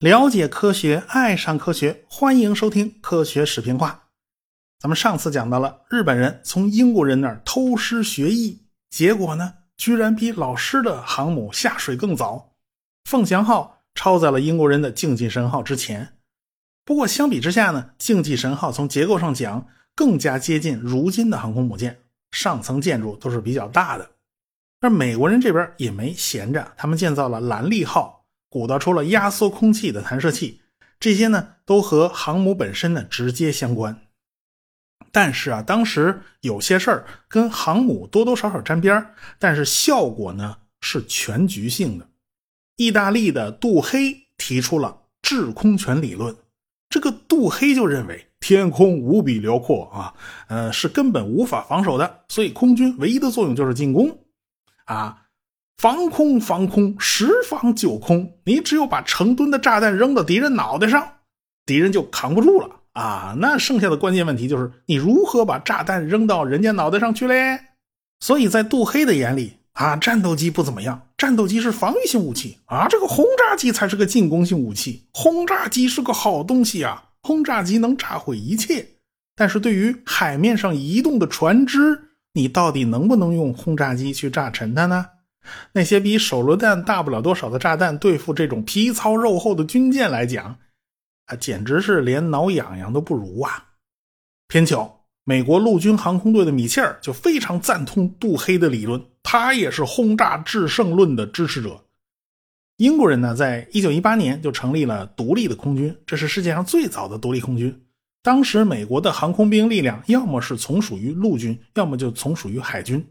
了解科学，爱上科学，欢迎收听科学视频话。咱们上次讲到了日本人从英国人那儿偷师学艺，结果呢，居然比老师的航母下水更早，凤翔号超在了英国人的竞技神号之前。不过相比之下呢，竞技神号从结构上讲更加接近如今的航空母舰，上层建筑都是比较大的。而美国人这边也没闲着，他们建造了蓝利号。鼓捣出了压缩空气的弹射器，这些呢都和航母本身呢直接相关。但是啊，当时有些事儿跟航母多多少少沾边但是效果呢是全局性的。意大利的杜黑提出了制空权理论，这个杜黑就认为天空无比辽阔啊，呃是根本无法防守的，所以空军唯一的作用就是进攻，啊。防空，防空，十防九空。你只有把成吨的炸弹扔到敌人脑袋上，敌人就扛不住了啊！那剩下的关键问题就是你如何把炸弹扔到人家脑袋上去嘞？所以在杜黑的眼里啊，战斗机不怎么样，战斗机是防御性武器啊，这个轰炸机才是个进攻性武器。轰炸机是个好东西啊，轰炸机能炸毁一切。但是对于海面上移动的船只，你到底能不能用轰炸机去炸沉它呢？那些比手榴弹大不了多少的炸弹，对付这种皮糙肉厚的军舰来讲，啊，简直是连挠痒痒都不如啊！偏巧，美国陆军航空队的米切尔就非常赞同杜黑的理论，他也是轰炸制胜论的支持者。英国人呢，在一九一八年就成立了独立的空军，这是世界上最早的独立空军。当时美国的航空兵力量要么是从属于陆军，要么就从属于海军。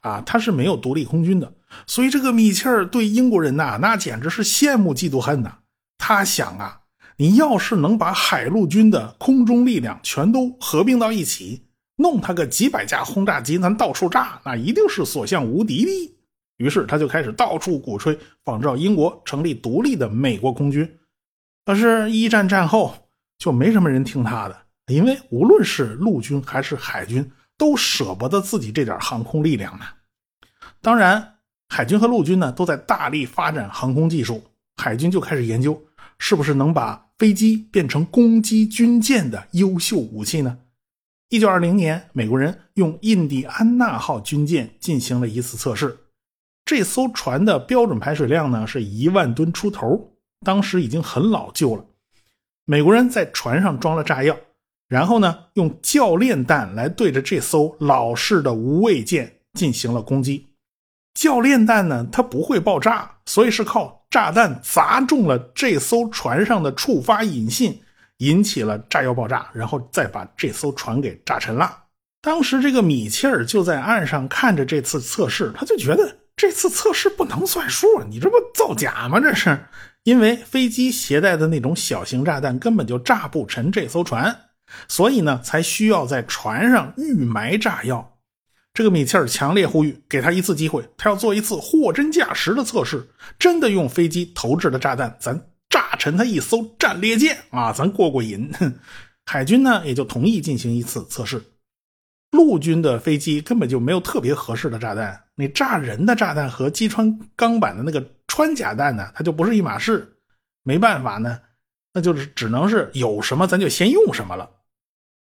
啊，他是没有独立空军的，所以这个米切尔对英国人呐，那简直是羡慕嫉妒恨呐。他想啊，你要是能把海陆军的空中力量全都合并到一起，弄他个几百架轰炸机，咱到处炸，那一定是所向无敌的。于是他就开始到处鼓吹仿照英国成立独立的美国空军。可是，一战战后就没什么人听他的，因为无论是陆军还是海军。都舍不得自己这点航空力量呢。当然，海军和陆军呢都在大力发展航空技术。海军就开始研究，是不是能把飞机变成攻击军舰的优秀武器呢？一九二零年，美国人用印第安纳号军舰进行了一次测试。这艘船的标准排水量呢是一万吨出头，当时已经很老旧了。美国人在船上装了炸药。然后呢，用教练弹来对着这艘老式的无畏舰进行了攻击。教练弹呢，它不会爆炸，所以是靠炸弹砸中了这艘船上的触发引信，引起了炸药爆炸，然后再把这艘船给炸沉了。当时这个米切尔就在岸上看着这次测试，他就觉得这次测试不能算数，你这不造假吗？这是因为飞机携带的那种小型炸弹根本就炸不沉这艘船。所以呢，才需要在船上预埋炸药。这个米切尔强烈呼吁，给他一次机会，他要做一次货真价实的测试，真的用飞机投掷的炸弹，咱炸沉他一艘战列舰啊，咱过过瘾。海军呢，也就同意进行一次测试。陆军的飞机根本就没有特别合适的炸弹，你炸人的炸弹和击穿钢板的那个穿甲弹呢，它就不是一码事。没办法呢，那就是只能是有什么咱就先用什么了。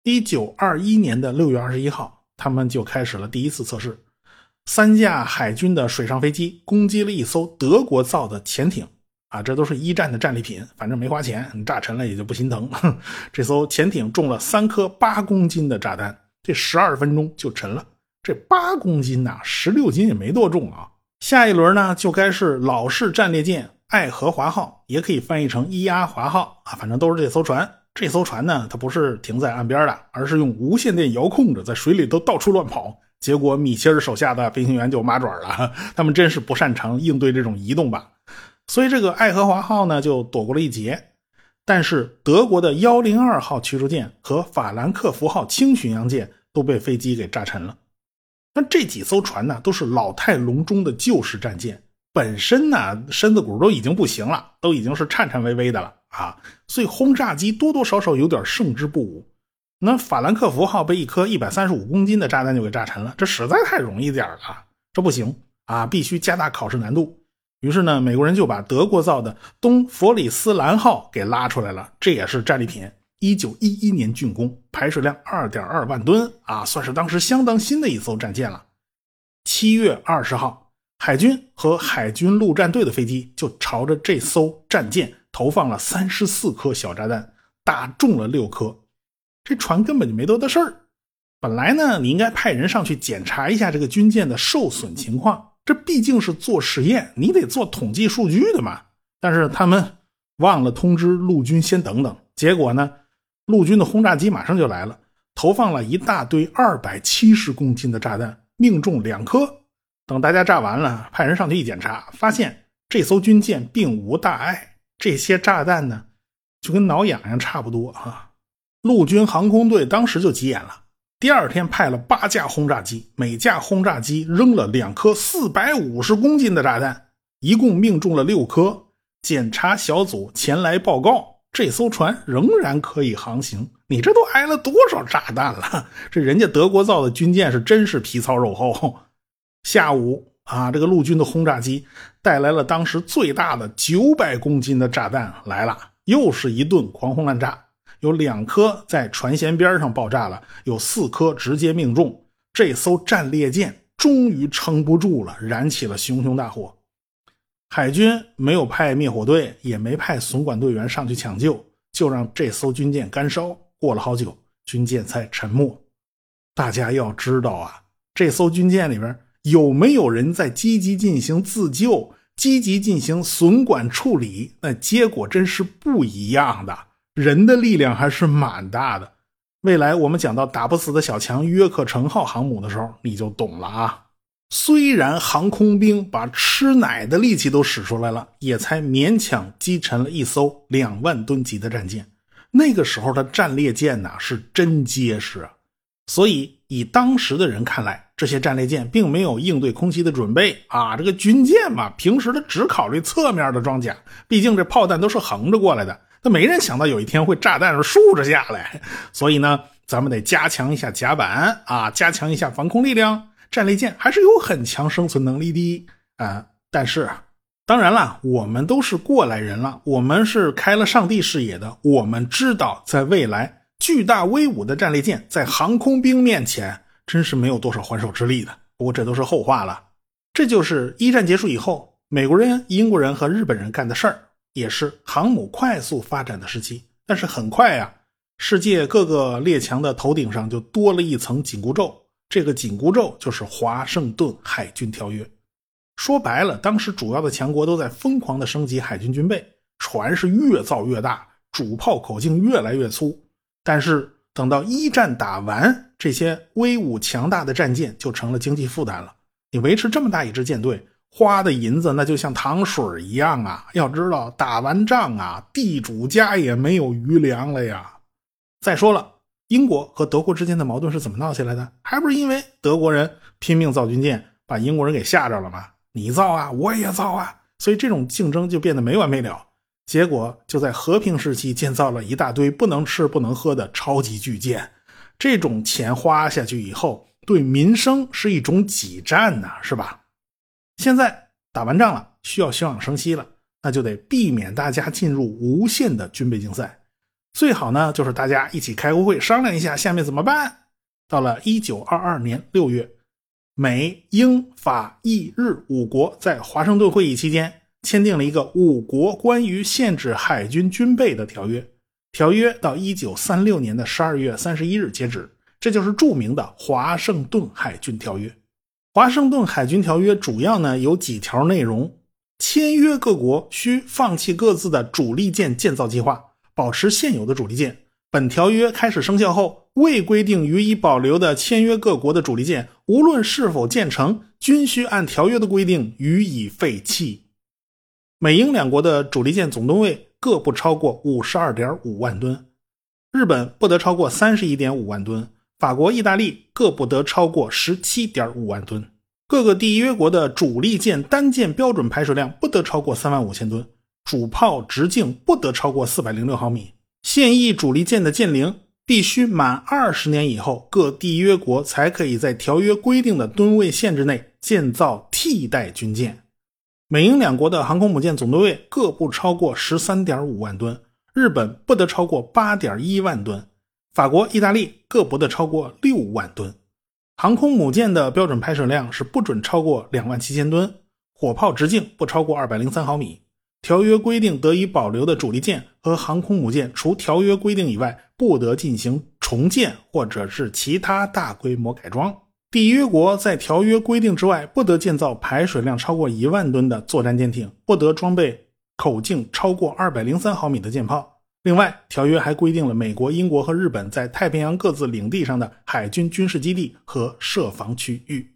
一九二一年的六月二十一号，他们就开始了第一次测试。三架海军的水上飞机攻击了一艘德国造的潜艇，啊，这都是一战的战利品，反正没花钱，你炸沉了也就不心疼。这艘潜艇中了三颗八公斤的炸弹，这十二分钟就沉了。这八公斤呐，十六斤也没多重啊。下一轮呢，就该是老式战列舰爱荷华号，也可以翻译成伊阿华号啊，反正都是这艘船。这艘船呢，它不是停在岸边的，而是用无线电遥控着，在水里都到处乱跑。结果米切尔手下的飞行员就麻爪了，他们真是不擅长应对这种移动吧。所以这个爱荷华号呢就躲过了一劫。但是德国的幺零二号驱逐舰和法兰克福号轻巡洋舰都被飞机给炸沉了。那这几艘船呢，都是老态龙钟的旧式战舰，本身呢身子骨都已经不行了，都已经是颤颤巍巍的了。啊，所以轰炸机多多少少有点胜之不武。那法兰克福号被一颗一百三十五公斤的炸弹就给炸沉了，这实在太容易点了，这不行。啊，必须加大考试难度。于是呢，美国人就把德国造的东弗里斯兰号给拉出来了，这也是战利品。一九一一年竣工，排水量二点二万吨啊，算是当时相当新的一艘战舰了。七月二十号，海军和海军陆战队的飞机就朝着这艘战舰投放了三十四颗小炸弹，打中了六颗。这船根本就没多大事儿。本来呢，你应该派人上去检查一下这个军舰的受损情况，这毕竟是做实验，你得做统计数据的嘛。但是他们忘了通知陆军先等等，结果呢？陆军的轰炸机马上就来了，投放了一大堆二百七十公斤的炸弹，命中两颗。等大家炸完了，派人上去一检查，发现这艘军舰并无大碍。这些炸弹呢，就跟挠痒痒差不多啊。陆军航空队当时就急眼了，第二天派了八架轰炸机，每架轰炸机扔了两颗四百五十公斤的炸弹，一共命中了六颗。检查小组前来报告。这艘船仍然可以航行，你这都挨了多少炸弹了？这人家德国造的军舰是真是皮糙肉厚。下午啊，这个陆军的轰炸机带来了当时最大的九百公斤的炸弹来了，又是一顿狂轰滥炸，有两颗在船舷边上爆炸了，有四颗直接命中。这艘战列舰终于撑不住了，燃起了熊熊大火。海军没有派灭火队，也没派损管队员上去抢救，就让这艘军舰干烧。过了好久，军舰才沉没。大家要知道啊，这艘军舰里边有没有人在积极进行自救、积极进行损管处理？那结果真是不一样的。人的力量还是蛮大的。未来我们讲到打不死的小强约克城号航母的时候，你就懂了啊。虽然航空兵把吃奶的力气都使出来了，也才勉强击沉了一艘两万吨级的战舰。那个时候的战列舰呐是真结实啊！所以以当时的人看来，这些战列舰并没有应对空袭的准备啊。这个军舰嘛，平时它只考虑侧面的装甲，毕竟这炮弹都是横着过来的，那没人想到有一天会炸弹是竖着下来。所以呢，咱们得加强一下甲板啊，加强一下防空力量。战列舰还是有很强生存能力的啊！但是，当然了，我们都是过来人了，我们是开了上帝视野的，我们知道，在未来巨大威武的战列舰在航空兵面前，真是没有多少还手之力的。不过这都是后话了。这就是一战结束以后，美国人、英国人和日本人干的事儿，也是航母快速发展的时期。但是很快呀，世界各个列强的头顶上就多了一层紧箍咒。这个紧箍咒就是华盛顿海军条约。说白了，当时主要的强国都在疯狂的升级海军军备，船是越造越大，主炮口径越来越粗。但是等到一战打完，这些威武强大的战舰就成了经济负担了。你维持这么大一支舰队，花的银子那就像糖水一样啊！要知道，打完仗啊，地主家也没有余粮了呀。再说了。英国和德国之间的矛盾是怎么闹起来的？还不是因为德国人拼命造军舰，把英国人给吓着了吗？你造啊，我也造啊，所以这种竞争就变得没完没了。结果就在和平时期建造了一大堆不能吃不能喝的超级巨舰，这种钱花下去以后，对民生是一种挤占呐，是吧？现在打完仗了，需要休养生息了，那就得避免大家进入无限的军备竞赛。最好呢，就是大家一起开个会商量一下下面怎么办。到了一九二二年六月，美、英、法、意、日五国在华盛顿会议期间签订了一个五国关于限制海军军备的条约。条约到一九三六年的十二月三十一日截止，这就是著名的华盛顿海军条约。华盛顿海军条约主要呢有几条内容：签约各国需放弃各自的主力舰建造计划。保持现有的主力舰。本条约开始生效后，未规定予以保留的签约各国的主力舰，无论是否建成，均需按条约的规定予以废弃。美英两国的主力舰总吨位各不超过五十二点五万吨，日本不得超过三十一点五万吨，法国、意大利各不得超过十七点五万吨。各个缔约国的主力舰单舰标准排水量不得超过三万五千吨。主炮直径不得超过四百零六毫米。现役主力舰的舰龄必须满二十年以后，各缔约国才可以在条约规定的吨位限制内建造替代军舰。美英两国的航空母舰总吨位各不超过十三点五万吨，日本不得超过八点一万吨，法国、意大利各不得超过六万吨。航空母舰的标准排水量是不准超过两万七千吨，火炮直径不超过二百零三毫米。条约规定得以保留的主力舰和航空母舰，除条约规定以外，不得进行重建或者是其他大规模改装。缔约国在条约规定之外，不得建造排水量超过一万吨的作战舰艇，不得装备口径超过二百零三毫米的舰炮。另外，条约还规定了美国、英国和日本在太平洋各自领地上的海军军事基地和设防区域。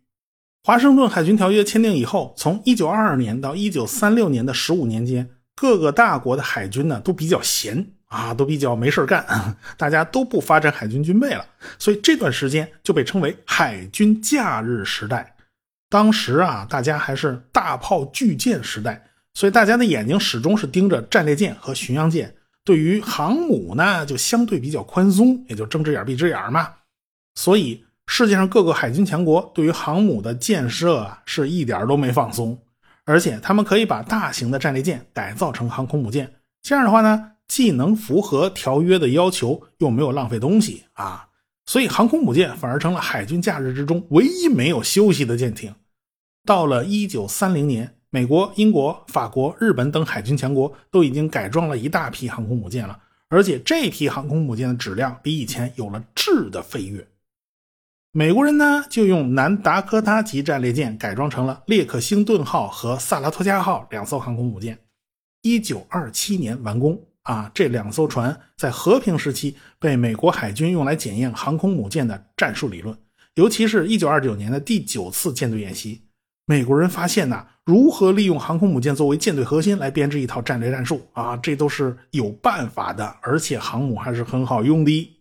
华盛顿海军条约签订以后，从1922年到1936年的15年间，各个大国的海军呢都比较闲啊，都比较没事干，大家都不发展海军军备了，所以这段时间就被称为海军假日时代。当时啊，大家还是大炮巨舰时代，所以大家的眼睛始终是盯着战列舰和巡洋舰，对于航母呢就相对比较宽松，也就睁只眼闭只眼嘛，所以。世界上各个海军强国对于航母的建设啊，是一点都没放松，而且他们可以把大型的战列舰改造成航空母舰，这样的话呢，既能符合条约的要求，又没有浪费东西啊，所以航空母舰反而成了海军假日之中唯一没有休息的舰艇。到了一九三零年，美国、英国、法国、日本等海军强国都已经改装了一大批航空母舰了，而且这批航空母舰的质量比以前有了质的飞跃。美国人呢，就用南达科他级战列舰改装成了列克星顿号和萨拉托加号两艘航空母舰，一九二七年完工。啊，这两艘船在和平时期被美国海军用来检验航空母舰的战术理论，尤其是一九二九年的第九次舰队演习，美国人发现呐，如何利用航空母舰作为舰队核心来编制一套战略战术啊，这都是有办法的，而且航母还是很好用的。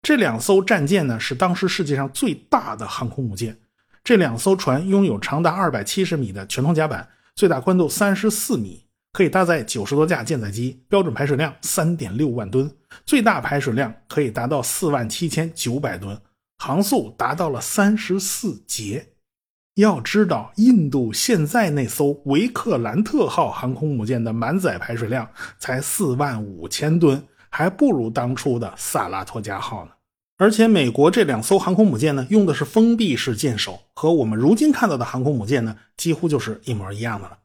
这两艘战舰呢，是当时世界上最大的航空母舰。这两艘船拥有长达二百七十米的全通甲板，最大宽度三十四米，可以搭载九十多架舰载机，标准排水量三点六万吨，最大排水量可以达到四万七千九百吨，航速达到了三十四节。要知道，印度现在那艘维克兰特号航空母舰的满载排水量才四万五千吨。还不如当初的萨拉托加号呢，而且美国这两艘航空母舰呢，用的是封闭式舰首，和我们如今看到的航空母舰呢，几乎就是一模一样的了。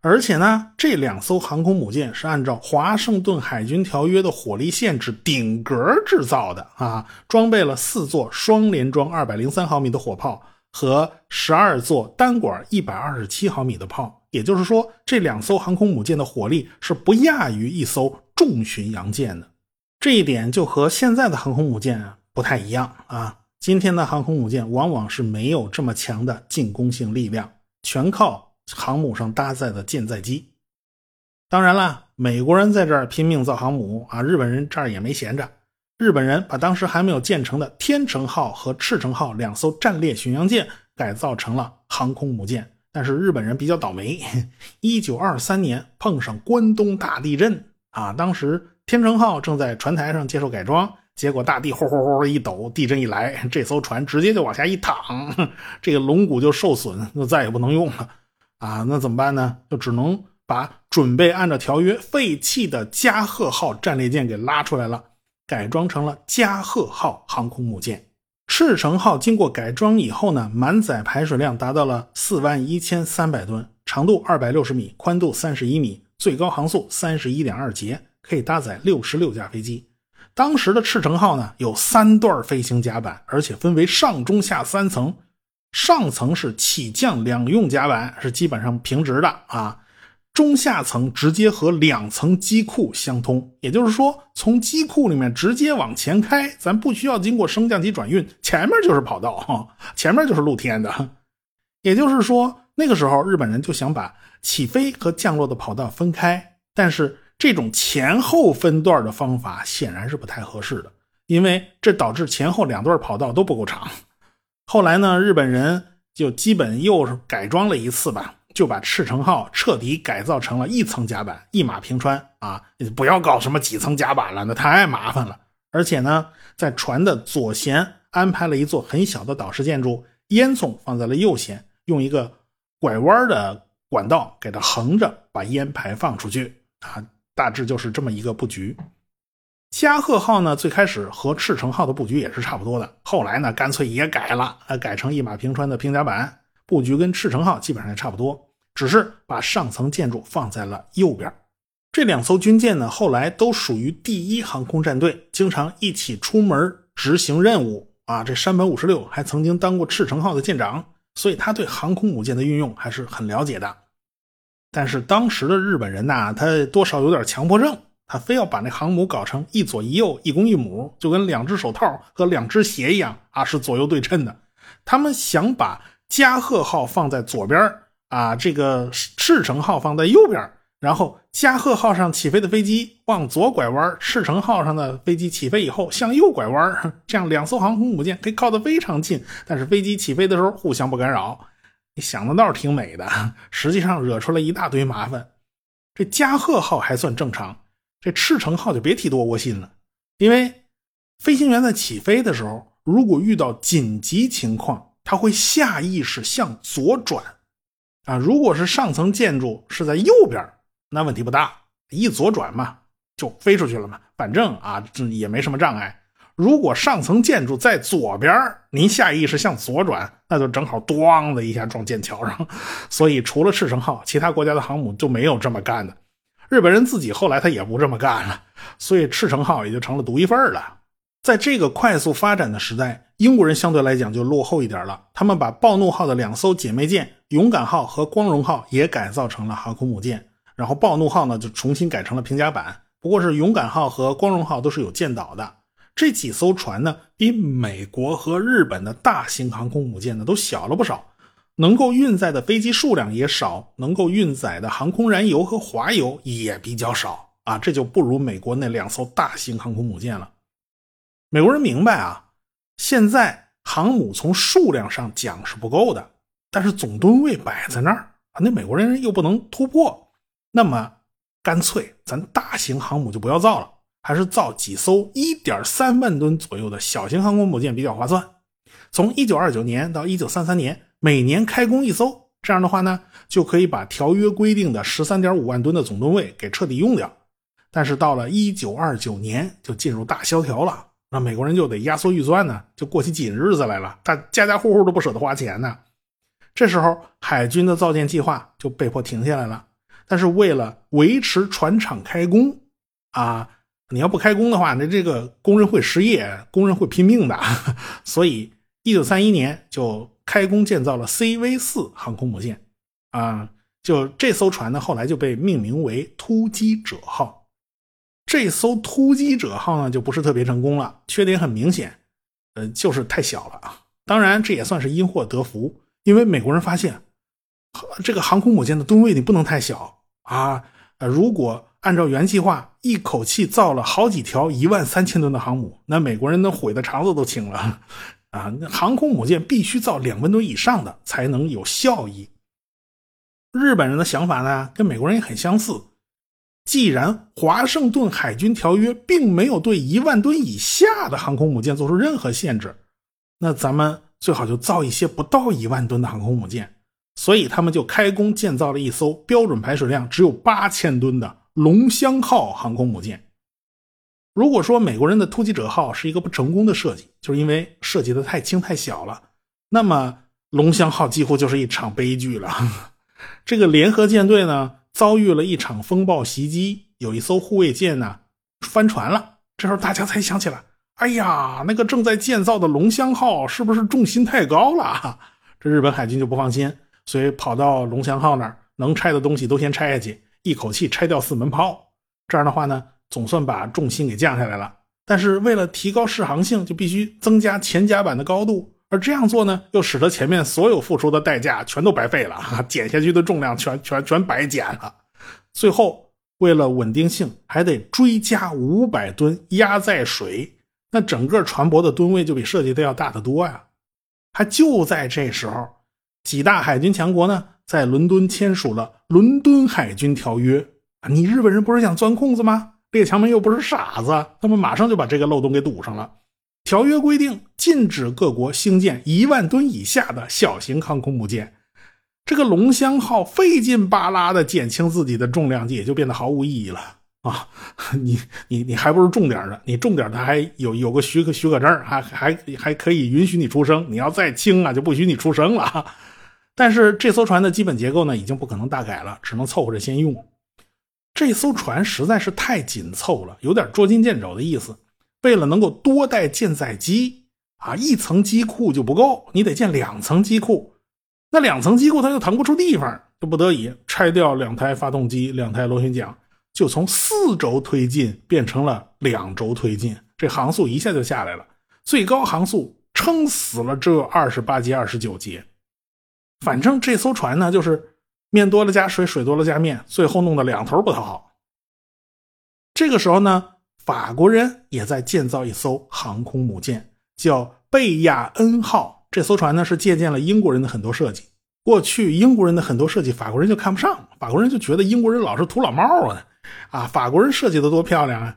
而且呢，这两艘航空母舰是按照华盛顿海军条约的火力限制顶格制造的啊，装备了四座双联装二百零三毫米的火炮和十二座单管一百二十七毫米的炮，也就是说，这两艘航空母舰的火力是不亚于一艘。重巡洋舰的这一点就和现在的航空母舰不太一样啊。今天的航空母舰往往是没有这么强的进攻性力量，全靠航母上搭载的舰载机。当然了，美国人在这儿拼命造航母啊，日本人这儿也没闲着。日本人把当时还没有建成的天成号和赤城号两艘战列巡洋舰改造成了航空母舰，但是日本人比较倒霉，一九二三年碰上关东大地震。啊，当时天成号正在船台上接受改装，结果大地呼呼呼一抖，地震一来，这艘船直接就往下一躺，这个龙骨就受损，就再也不能用了。啊，那怎么办呢？就只能把准备按照条约废弃的加贺号战列舰给拉出来了，改装成了加贺号航空母舰。赤城号经过改装以后呢，满载排水量达到了四万一千三百吨，长度二百六十米，宽度三十一米。最高航速三十一点二节，可以搭载六十六架飞机。当时的赤城号呢，有三段飞行甲板，而且分为上中下三层。上层是起降两用甲板，是基本上平直的啊。中下层直接和两层机库相通，也就是说，从机库里面直接往前开，咱不需要经过升降机转运，前面就是跑道，前面就是露天的。也就是说，那个时候日本人就想把。起飞和降落的跑道分开，但是这种前后分段的方法显然是不太合适的，因为这导致前后两段跑道都不够长。后来呢，日本人就基本又是改装了一次吧，就把赤城号彻底改造成了一层甲板，一马平川啊！不要搞什么几层甲板了，那太麻烦了。而且呢，在船的左舷安排了一座很小的岛式建筑，烟囱放在了右舷。用一个拐弯的管道给它横着把烟排放出去啊，大致就是这么一个布局。加贺号呢，最开始和赤城号的布局也是差不多的，后来呢，干脆也改了，呃，改成一马平川的平甲板，布局跟赤城号基本上也差不多，只是把上层建筑放在了右边。这两艘军舰呢，后来都属于第一航空战队，经常一起出门执行任务啊。这山本五十六还曾经当过赤城号的舰长，所以他对航空母舰的运用还是很了解的。但是当时的日本人呐，他多少有点强迫症。他非要把那航母搞成一左一右、一公一母，就跟两只手套和两只鞋一样啊，是左右对称的。他们想把加贺号放在左边啊，这个赤城号放在右边，然后加贺号上起飞的飞机往左拐弯，赤城号上的飞机起飞以后向右拐弯，这样两艘航空母舰可以靠得非常近，但是飞机起飞的时候互相不干扰。你想的倒是挺美的，实际上惹出了一大堆麻烦。这加贺号还算正常。这赤城号就别提多窝心了，因为飞行员在起飞的时候，如果遇到紧急情况，他会下意识向左转，啊，如果是上层建筑是在右边，那问题不大，一左转嘛，就飞出去了嘛，反正啊，这也没什么障碍。如果上层建筑在左边，您下意识向左转，那就正好咣的一下撞剑桥上。所以，除了赤城号，其他国家的航母就没有这么干的。日本人自己后来他也不这么干了，所以赤城号也就成了独一份了。在这个快速发展的时代，英国人相对来讲就落后一点了。他们把暴怒号的两艘姐妹舰勇敢号和光荣号也改造成了航空母舰，然后暴怒号呢就重新改成了平甲板。不过是勇敢号和光荣号都是有舰岛的。这几艘船呢，比美国和日本的大型航空母舰呢都小了不少。能够运载的飞机数量也少，能够运载的航空燃油和滑油也比较少啊，这就不如美国那两艘大型航空母舰了。美国人明白啊，现在航母从数量上讲是不够的，但是总吨位摆在那儿啊，那美国人又不能突破，那么干脆咱大型航母就不要造了，还是造几艘一点三万吨左右的小型航空母舰比较划算。从一九二九年到一九三三年。每年开工一艘，这样的话呢，就可以把条约规定的十三点五万吨的总吨位给彻底用掉。但是到了一九二九年，就进入大萧条了，那美国人就得压缩预算呢，就过起紧日子来了，大家家户户都不舍得花钱呢。这时候，海军的造舰计划就被迫停下来了。但是为了维持船厂开工，啊，你要不开工的话，那这个工人会失业，工人会拼命的。所以，一九三一年就。开工建造了 CV 四航空母舰，啊，就这艘船呢，后来就被命名为突击者号。这艘突击者号呢，就不是特别成功了，缺点很明显，呃，就是太小了啊。当然，这也算是因祸得福，因为美国人发现，这个航空母舰的吨位你不能太小啊。呃，如果按照原计划，一口气造了好几条一万三千吨的航母，那美国人能悔的肠子都青了。啊，航空母舰必须造两万吨以上的才能有效益。日本人的想法呢，跟美国人也很相似。既然华盛顿海军条约并没有对一万吨以下的航空母舰做出任何限制，那咱们最好就造一些不到一万吨的航空母舰。所以他们就开工建造了一艘标准排水量只有八千吨的龙香号航空母舰。如果说美国人的突击者号是一个不成功的设计，就是因为设计的太轻太小了，那么龙香号几乎就是一场悲剧了。这个联合舰队呢，遭遇了一场风暴袭击，有一艘护卫舰呢翻船了。这时候大家才想起来，哎呀，那个正在建造的龙香号是不是重心太高了？这日本海军就不放心，所以跑到龙香号那儿，能拆的东西都先拆下去，一口气拆掉四门炮。这样的话呢？总算把重心给降下来了，但是为了提高适航性，就必须增加前甲板的高度，而这样做呢，又使得前面所有付出的代价全都白费了，减下去的重量全全全白减了。最后为了稳定性，还得追加五百吨压载水，那整个船舶的吨位就比设计的要大得多呀。还就在这时候，几大海军强国呢，在伦敦签署了《伦敦海军条约》。你日本人不是想钻空子吗？列强们又不是傻子，他们马上就把这个漏洞给堵上了。条约规定，禁止各国兴建一万吨以下的小型航空母舰，这个龙香号费劲巴拉的减轻自己的重量，也就变得毫无意义了啊！你你你还不如重点的，你重点的还有有个许可许可证，还还还可以允许你出生。你要再轻啊，就不许你出生了。但是这艘船的基本结构呢，已经不可能大改了，只能凑合着先用。这艘船实在是太紧凑了，有点捉襟见肘的意思。为了能够多带舰载机啊，一层机库就不够，你得建两层机库。那两层机库它又腾不出地方，就不得已拆掉两台发动机、两台螺旋桨，就从四轴推进变成了两轴推进，这航速一下就下来了，最高航速撑死了这二十八节、二十九节。反正这艘船呢，就是。面多了加水，水多了加面，最后弄得两头不讨好。这个时候呢，法国人也在建造一艘航空母舰，叫贝亚恩号。这艘船呢是借鉴了英国人的很多设计。过去英国人的很多设计，法国人就看不上，法国人就觉得英国人老是土老帽啊，啊，法国人设计的多漂亮啊！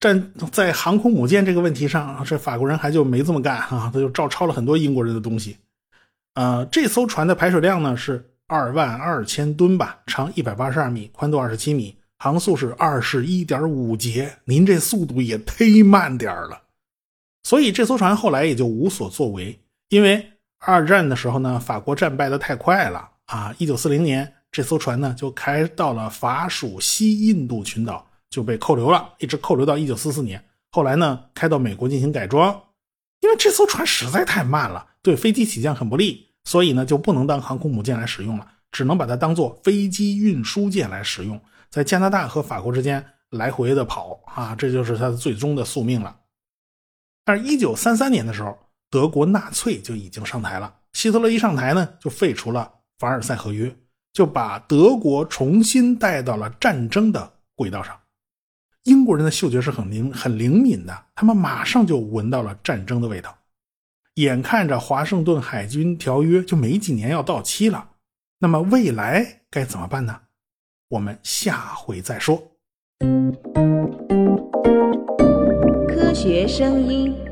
站在航空母舰这个问题上，这法国人还就没这么干啊，他就照抄了很多英国人的东西。呃，这艘船的排水量呢是。二万二千吨吧，长一百八十二米，宽度二十七米，航速是二十一点五节。您这速度也忒慢点了。所以这艘船后来也就无所作为。因为二战的时候呢，法国战败的太快了啊！一九四零年，这艘船呢就开到了法属西印度群岛，就被扣留了，一直扣留到一九四四年。后来呢，开到美国进行改装，因为这艘船实在太慢了，对飞机起降很不利。所以呢，就不能当航空母舰来使用了，只能把它当做飞机运输舰来使用，在加拿大和法国之间来回的跑啊，这就是他最终的宿命了。但是，一九三三年的时候，德国纳粹就已经上台了。希特勒一上台呢，就废除了凡尔赛合约，就把德国重新带到了战争的轨道上。英国人的嗅觉是很灵、很灵敏的，他们马上就闻到了战争的味道。眼看着华盛顿海军条约就没几年要到期了，那么未来该怎么办呢？我们下回再说。科学声音。